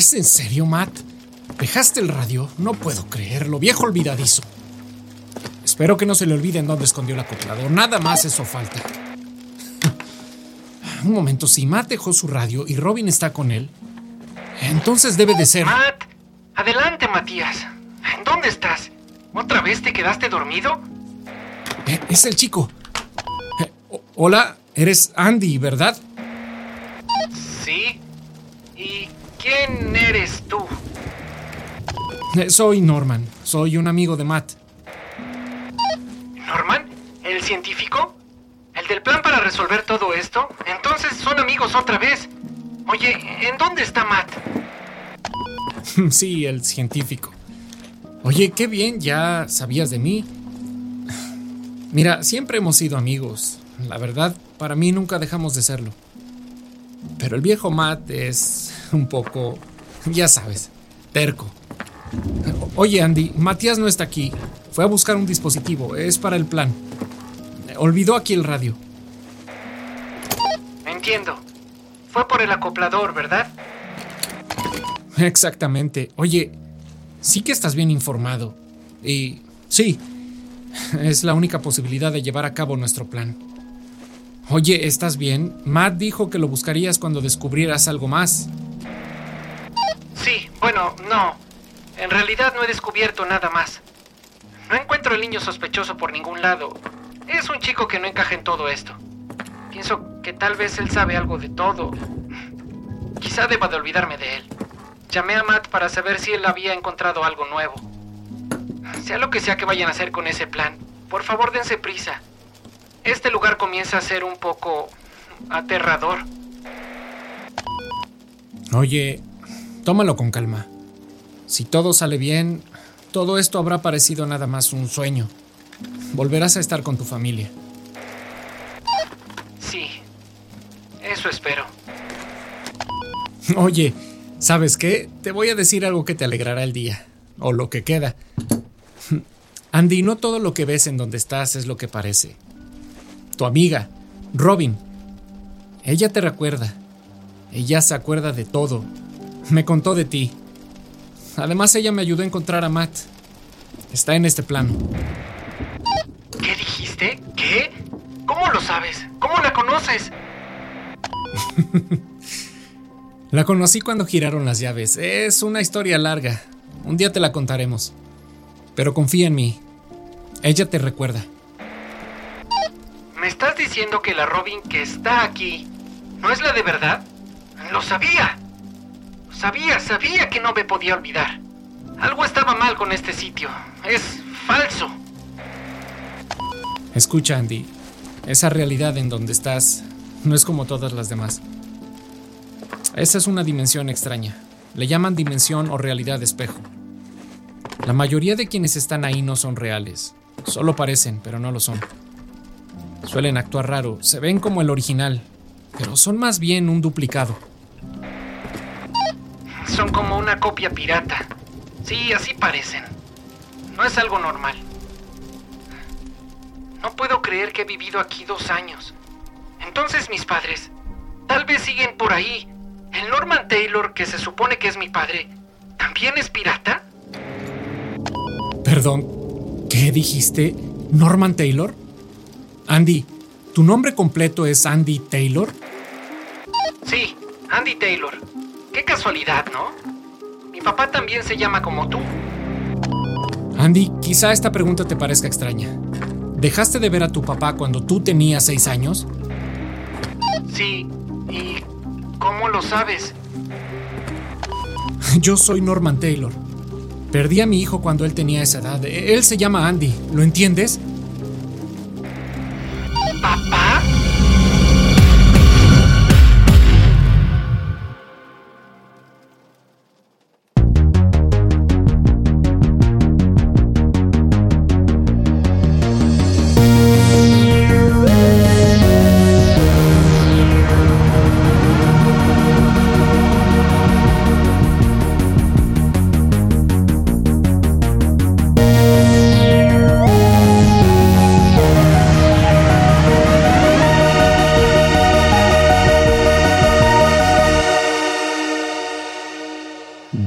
¿Es en serio, Matt? ¿Dejaste el radio? No puedo creerlo, viejo olvidadizo. Espero que no se le olvide en dónde escondió el acoplador. Nada más eso falta. Un momento, si Matt dejó su radio y Robin está con él, entonces debe de ser... Matt, adelante, Matías. ¿Dónde estás? ¿Otra vez te quedaste dormido? Eh, es el chico. Eh, hola, eres Andy, ¿verdad? Sí. ¿Y quién soy Norman. Soy un amigo de Matt. ¿Norman? ¿El científico? ¿El del plan para resolver todo esto? Entonces son amigos otra vez. Oye, ¿en dónde está Matt? sí, el científico. Oye, qué bien, ya sabías de mí. Mira, siempre hemos sido amigos. La verdad, para mí nunca dejamos de serlo. Pero el viejo Matt es un poco, ya sabes, terco. Oye, Andy, Matías no está aquí. Fue a buscar un dispositivo. Es para el plan. Olvidó aquí el radio. Entiendo. Fue por el acoplador, ¿verdad? Exactamente. Oye, sí que estás bien informado. Y sí, es la única posibilidad de llevar a cabo nuestro plan. Oye, ¿estás bien? Matt dijo que lo buscarías cuando descubrieras algo más. Sí, bueno, no. En realidad no he descubierto nada más. No encuentro el niño sospechoso por ningún lado. Es un chico que no encaja en todo esto. Pienso que tal vez él sabe algo de todo. Quizá deba de olvidarme de él. Llamé a Matt para saber si él había encontrado algo nuevo. Sea lo que sea que vayan a hacer con ese plan, por favor dense prisa. Este lugar comienza a ser un poco aterrador. Oye, tómalo con calma. Si todo sale bien, todo esto habrá parecido nada más un sueño. Volverás a estar con tu familia. Sí, eso espero. Oye, ¿sabes qué? Te voy a decir algo que te alegrará el día, o lo que queda. Andy, no todo lo que ves en donde estás es lo que parece. Tu amiga, Robin, ella te recuerda. Ella se acuerda de todo. Me contó de ti. Además, ella me ayudó a encontrar a Matt. Está en este plano. ¿Qué dijiste? ¿Qué? ¿Cómo lo sabes? ¿Cómo la conoces? la conocí cuando giraron las llaves. Es una historia larga. Un día te la contaremos. Pero confía en mí. Ella te recuerda. ¿Me estás diciendo que la Robin que está aquí no es la de verdad? Lo sabía. Sabía, sabía que no me podía olvidar. Algo estaba mal con este sitio. Es falso. Escucha, Andy. Esa realidad en donde estás no es como todas las demás. Esa es una dimensión extraña. Le llaman dimensión o realidad espejo. La mayoría de quienes están ahí no son reales. Solo parecen, pero no lo son. Suelen actuar raro, se ven como el original, pero son más bien un duplicado. Son como una copia pirata. Sí, así parecen. No es algo normal. No puedo creer que he vivido aquí dos años. Entonces mis padres, tal vez siguen por ahí. El Norman Taylor, que se supone que es mi padre, ¿también es pirata? Perdón, ¿qué dijiste? ¿Norman Taylor? Andy, ¿tu nombre completo es Andy Taylor? Sí, Andy Taylor. Qué casualidad, ¿no? Mi papá también se llama como tú. Andy, quizá esta pregunta te parezca extraña. ¿Dejaste de ver a tu papá cuando tú tenías seis años? Sí. ¿Y cómo lo sabes? Yo soy Norman Taylor. Perdí a mi hijo cuando él tenía esa edad. Él se llama Andy, ¿lo entiendes?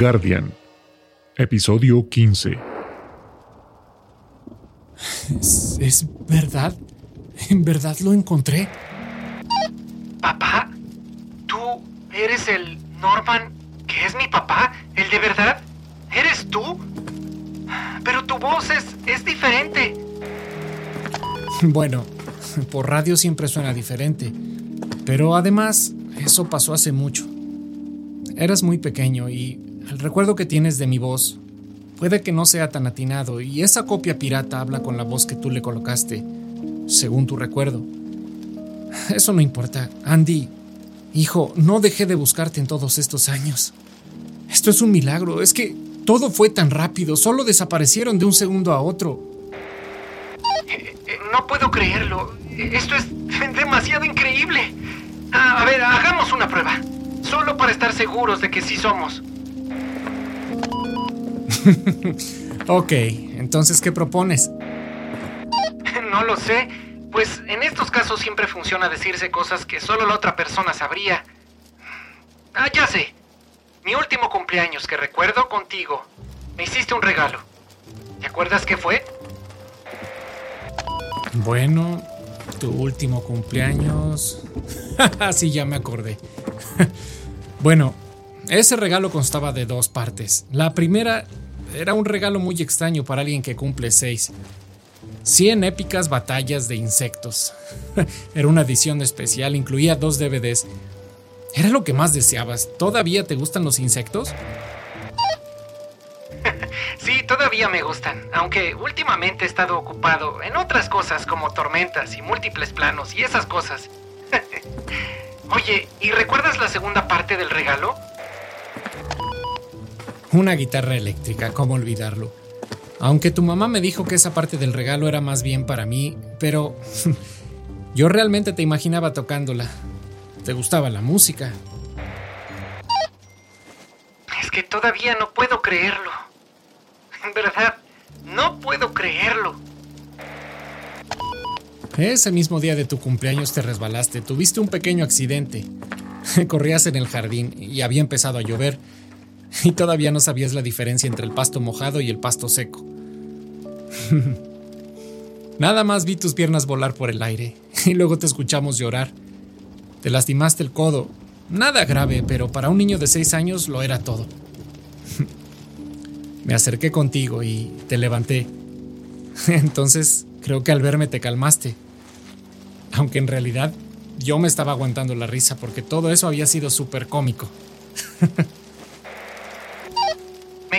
Guardian, episodio 15. ¿Es, verdad? ¿En verdad lo encontré? ¿Papá? ¿Tú eres el Norman que es mi papá? ¿El de verdad? ¿Eres tú? Pero tu voz es, es diferente. Bueno, por radio siempre suena diferente. Pero además, eso pasó hace mucho. Eras muy pequeño y el recuerdo que tienes de mi voz puede que no sea tan atinado y esa copia pirata habla con la voz que tú le colocaste, según tu recuerdo. Eso no importa. Andy, hijo, no dejé de buscarte en todos estos años. Esto es un milagro, es que todo fue tan rápido, solo desaparecieron de un segundo a otro. Eh, no puedo creerlo. Esto es demasiado increíble. Ah, a ver, hagamos una prueba. Solo para estar seguros de que sí somos. ok, entonces, ¿qué propones? No lo sé. Pues en estos casos siempre funciona decirse cosas que solo la otra persona sabría. Ah, ya sé. Mi último cumpleaños que recuerdo contigo. Me hiciste un regalo. ¿Te acuerdas qué fue? Bueno, tu último cumpleaños. sí, ya me acordé. bueno, ese regalo constaba de dos partes. La primera era un regalo muy extraño para alguien que cumple seis. 100 épicas batallas de insectos. era una edición especial, incluía dos DVDs. Era lo que más deseabas. ¿Todavía te gustan los insectos? Sí, todavía me gustan, aunque últimamente he estado ocupado en otras cosas como tormentas y múltiples planos y esas cosas. Oye, ¿y recuerdas la segunda parte del regalo? Una guitarra eléctrica, ¿cómo olvidarlo? Aunque tu mamá me dijo que esa parte del regalo era más bien para mí, pero yo realmente te imaginaba tocándola. ¿Te gustaba la música? Es que todavía no puedo creerlo. En verdad, no puedo creerlo. Ese mismo día de tu cumpleaños te resbalaste, tuviste un pequeño accidente. Corrías en el jardín y había empezado a llover y todavía no sabías la diferencia entre el pasto mojado y el pasto seco. Nada más vi tus piernas volar por el aire y luego te escuchamos llorar. Te lastimaste el codo. Nada grave, pero para un niño de seis años lo era todo. Me acerqué contigo y te levanté. Entonces creo que al verme te calmaste. Aunque en realidad yo me estaba aguantando la risa porque todo eso había sido súper cómico.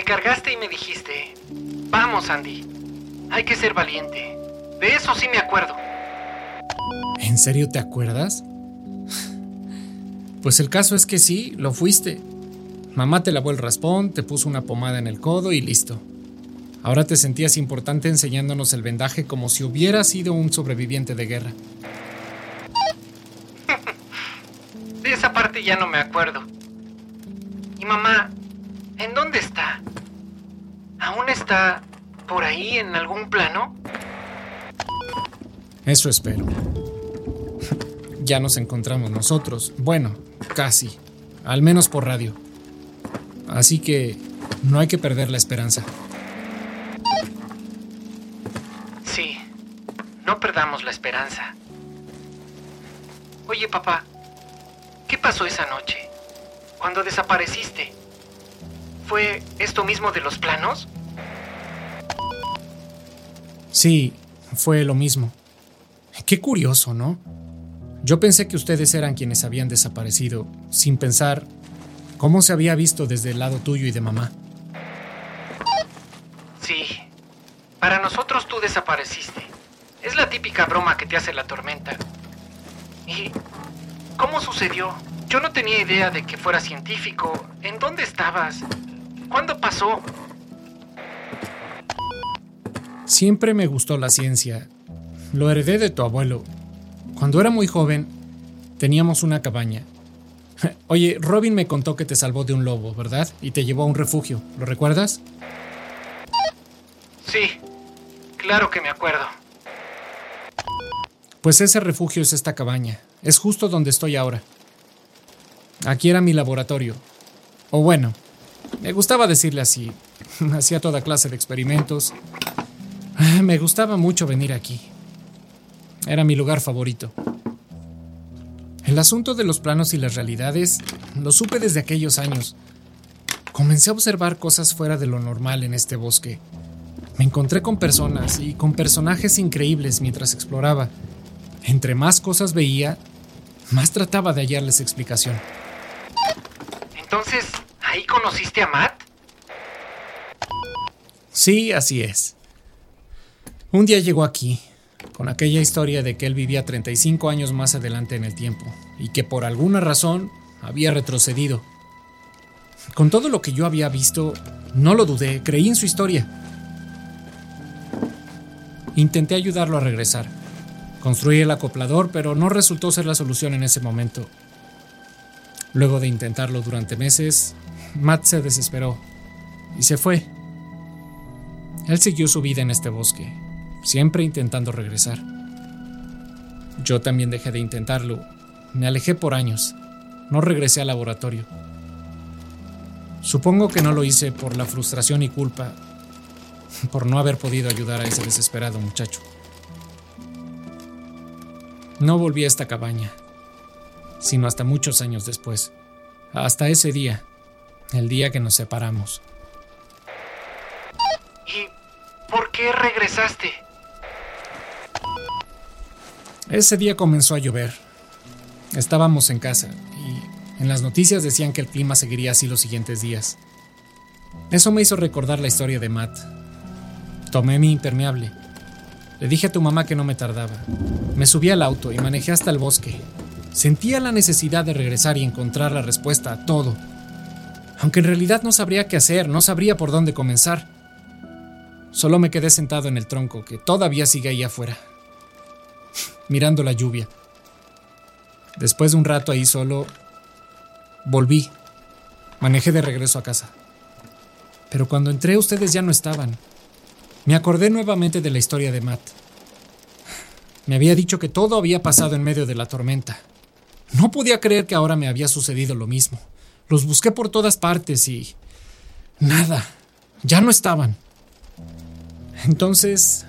Cargaste y me dijiste, vamos Andy, hay que ser valiente. De eso sí me acuerdo. ¿En serio te acuerdas? Pues el caso es que sí, lo fuiste. Mamá te lavó el raspón, te puso una pomada en el codo y listo. Ahora te sentías importante enseñándonos el vendaje como si hubieras sido un sobreviviente de guerra. De esa parte ya no me acuerdo. ¿Y mamá? ¿En dónde está? ¿Aún está por ahí en algún plano? Eso espero. ya nos encontramos nosotros. Bueno, casi. Al menos por radio. Así que no hay que perder la esperanza. Sí, no perdamos la esperanza. Oye, papá, ¿qué pasó esa noche? Cuando desapareciste. ¿Fue esto mismo de los planos? Sí, fue lo mismo. Qué curioso, ¿no? Yo pensé que ustedes eran quienes habían desaparecido, sin pensar ¿Cómo se había visto desde el lado tuyo y de mamá? Sí. Para nosotros tú desapareciste. Es la típica broma que te hace la tormenta. ¿Y cómo sucedió? Yo no tenía idea de que fuera científico. ¿En dónde estabas? ¿Cuándo pasó? Siempre me gustó la ciencia. Lo heredé de tu abuelo. Cuando era muy joven, teníamos una cabaña Oye, Robin me contó que te salvó de un lobo, ¿verdad? Y te llevó a un refugio. ¿Lo recuerdas? Sí, claro que me acuerdo. Pues ese refugio es esta cabaña. Es justo donde estoy ahora. Aquí era mi laboratorio. O bueno, Me gustaba decirle así. Hacía toda clase de experimentos. Me gustaba mucho venir aquí. Era mi lugar favorito. El asunto de los planos y las realidades lo supe desde aquellos años. Comencé a observar cosas fuera de lo normal en este bosque. Me encontré con personas y con personajes increíbles mientras exploraba. Entre más cosas veía, más trataba de hallarles explicación. Entonces, ¿ahí conociste a Matt? Sí, así es. Un día llegó aquí, con aquella historia de que él vivía 35 años más adelante en el tiempo y que por alguna razón había retrocedido. Con todo lo que yo había visto, no lo dudé, creí en su historia. Intenté ayudarlo a regresar. Construí el acoplador, pero no resultó ser la solución en ese momento. Luego de intentarlo durante meses, Matt se desesperó y se fue. Él siguió su vida en este bosque, siempre intentando regresar. Yo también dejé de intentarlo. Me alejé por años. No regresé al laboratorio. Supongo que no lo hice por la frustración y culpa, por no haber podido ayudar a ese desesperado muchacho. No volví a esta cabaña, sino hasta muchos años después, hasta ese día, el día que nos separamos. ¿Y por qué regresaste? Ese día comenzó a llover. Estábamos en casa y en las noticias decían que el clima seguiría así los siguientes días. Eso me hizo recordar la historia de Matt. Tomé mi impermeable. Le dije a tu mamá que no me tardaba. Me subí al auto y manejé hasta el bosque. Sentía la necesidad de regresar y encontrar la respuesta a todo. Aunque en realidad no sabría qué hacer, no sabría por dónde comenzar. Solo me quedé sentado en el tronco que todavía sigue ahí afuera mirando la lluvia. Después de un rato ahí solo, volví. Manejé de regreso a casa. Pero cuando entré ustedes ya no estaban. Me acordé nuevamente de la historia de Matt. Me había dicho que todo había pasado en medio de la tormenta. No podía creer que ahora me había sucedido lo mismo. Los busqué por todas partes y... Nada. Ya no estaban. Entonces,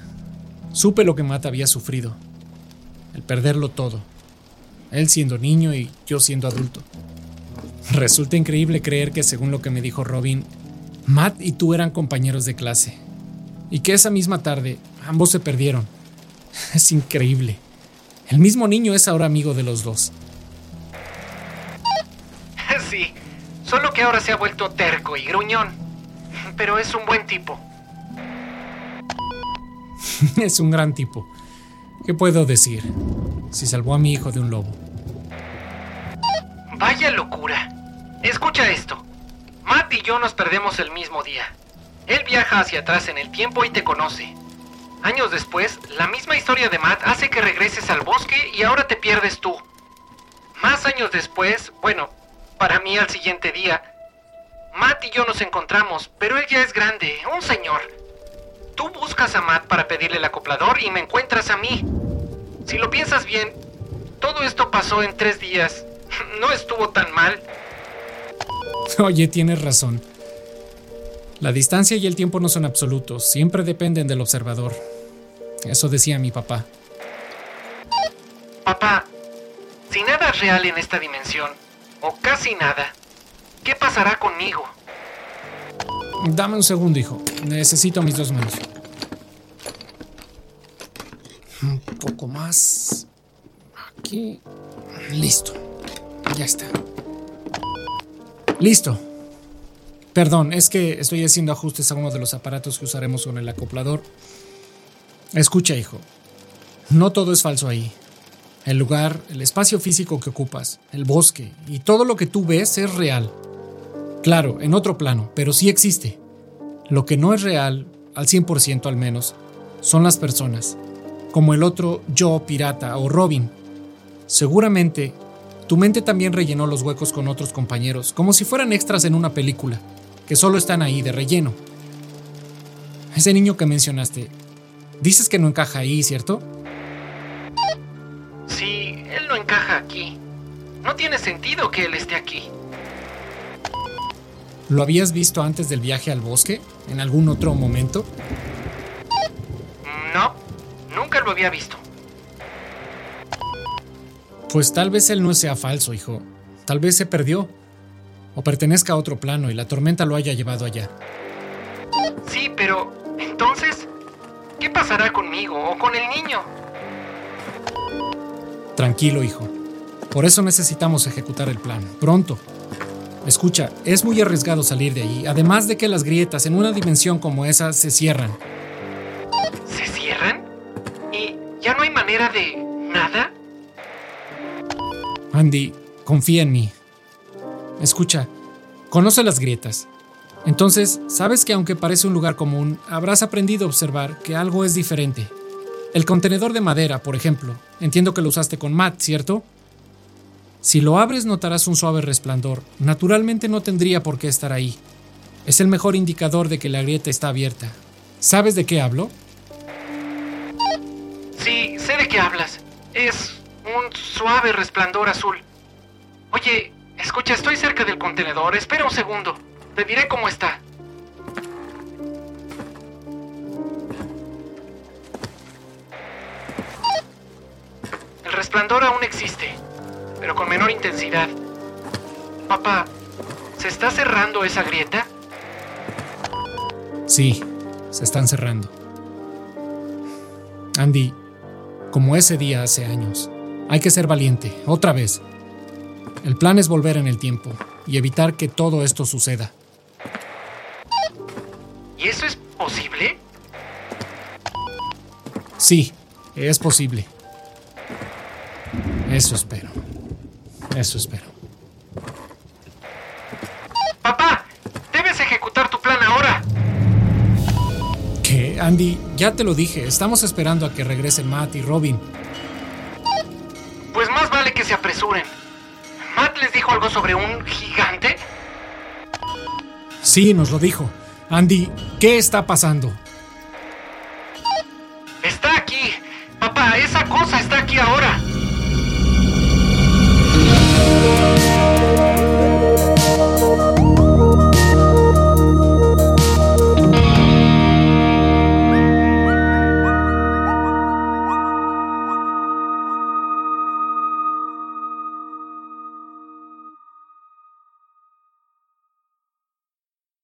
supe lo que Matt había sufrido el perderlo todo. Él siendo niño y yo siendo adulto. Resulta increíble creer que según lo que me dijo Robin, Matt y tú eran compañeros de clase. Y que esa misma tarde ambos se perdieron. Es increíble. El mismo niño es ahora amigo de los dos. Sí, solo que ahora se ha vuelto terco y gruñón. Pero es un buen tipo. es un gran tipo. ¿Qué puedo decir? Si salvó a mi hijo de un lobo. Vaya locura. Escucha esto. Matt y yo nos perdemos el mismo día. Él viaja hacia atrás en el tiempo y te conoce. Años después, la misma historia de Matt hace que regreses al bosque y ahora te pierdes tú. Más años después, bueno, para mí al siguiente día, Matt y yo nos encontramos, pero él ya es grande, un señor. Tú buscas a Matt para pedirle el acoplador y me encuentras a mí. Si lo piensas bien, todo esto pasó en tres días. No estuvo tan mal. Oye, tienes razón. La distancia y el tiempo no son absolutos, siempre dependen del observador. Eso decía mi papá. Papá, si nada es real en esta dimensión, o casi nada, ¿qué pasará conmigo? Dame un segundo, hijo. Necesito mis dos manos. Un poco más. Aquí. Listo. Ya está. Listo. Perdón, es que estoy haciendo ajustes a uno de los aparatos que usaremos con el acoplador. Escucha, hijo. No todo es falso ahí. El lugar, el espacio físico que ocupas, el bosque y todo lo que tú ves es real. Claro, en otro plano, pero sí existe. Lo que no es real, al 100% al menos, son las personas, como el otro yo pirata o Robin. Seguramente, tu mente también rellenó los huecos con otros compañeros, como si fueran extras en una película, que solo están ahí de relleno. Ese niño que mencionaste, dices que no encaja ahí, ¿cierto? Él no encaja aquí. No tiene sentido que él esté aquí. ¿Lo habías visto antes del viaje al bosque? ¿En algún otro momento? No, nunca lo había visto. Pues tal vez él no sea falso, hijo. Tal vez se perdió. O pertenezca a otro plano y la tormenta lo haya llevado allá. Sí, pero entonces, ¿qué pasará conmigo o con el niño? Tranquilo, hijo. Por eso necesitamos ejecutar el plan. Pronto. Escucha, es muy arriesgado salir de ahí, además de que las grietas en una dimensión como esa se cierran. ¿Se cierran? ¿Y ya no hay manera de nada? Andy, confía en mí. Escucha, conoce las grietas. Entonces, sabes que aunque parece un lugar común, habrás aprendido a observar que algo es diferente. El contenedor de madera, por ejemplo, entiendo que lo usaste con Matt, ¿cierto? Si lo abres notarás un suave resplandor. Naturalmente no tendría por qué estar ahí. Es el mejor indicador de que la grieta está abierta. ¿Sabes de qué hablo? Sí, sé de qué hablas. Es un suave resplandor azul. Oye, escucha, estoy cerca del contenedor. Espera un segundo. Te diré cómo está. Resplandor aún existe pero con menor intensidad. Papá, ¿se está cerrando esa grieta? Sí, se están cerrando. Andy, como ese día hace años, hay que ser valiente, otra vez. El plan es volver en el tiempo y evitar que todo esto suceda. ¿Y eso es posible? Sí, es posible. Eso espero. Eso espero. Papá, debes ejecutar tu plan ahora. ¿Qué? Andy, ya te lo dije. Estamos esperando a que regresen Matt y Robin. Pues más vale que se apresuren. ¿Matt les dijo algo sobre un gigante? Sí, nos lo dijo. Andy, ¿qué está pasando? Papá, esa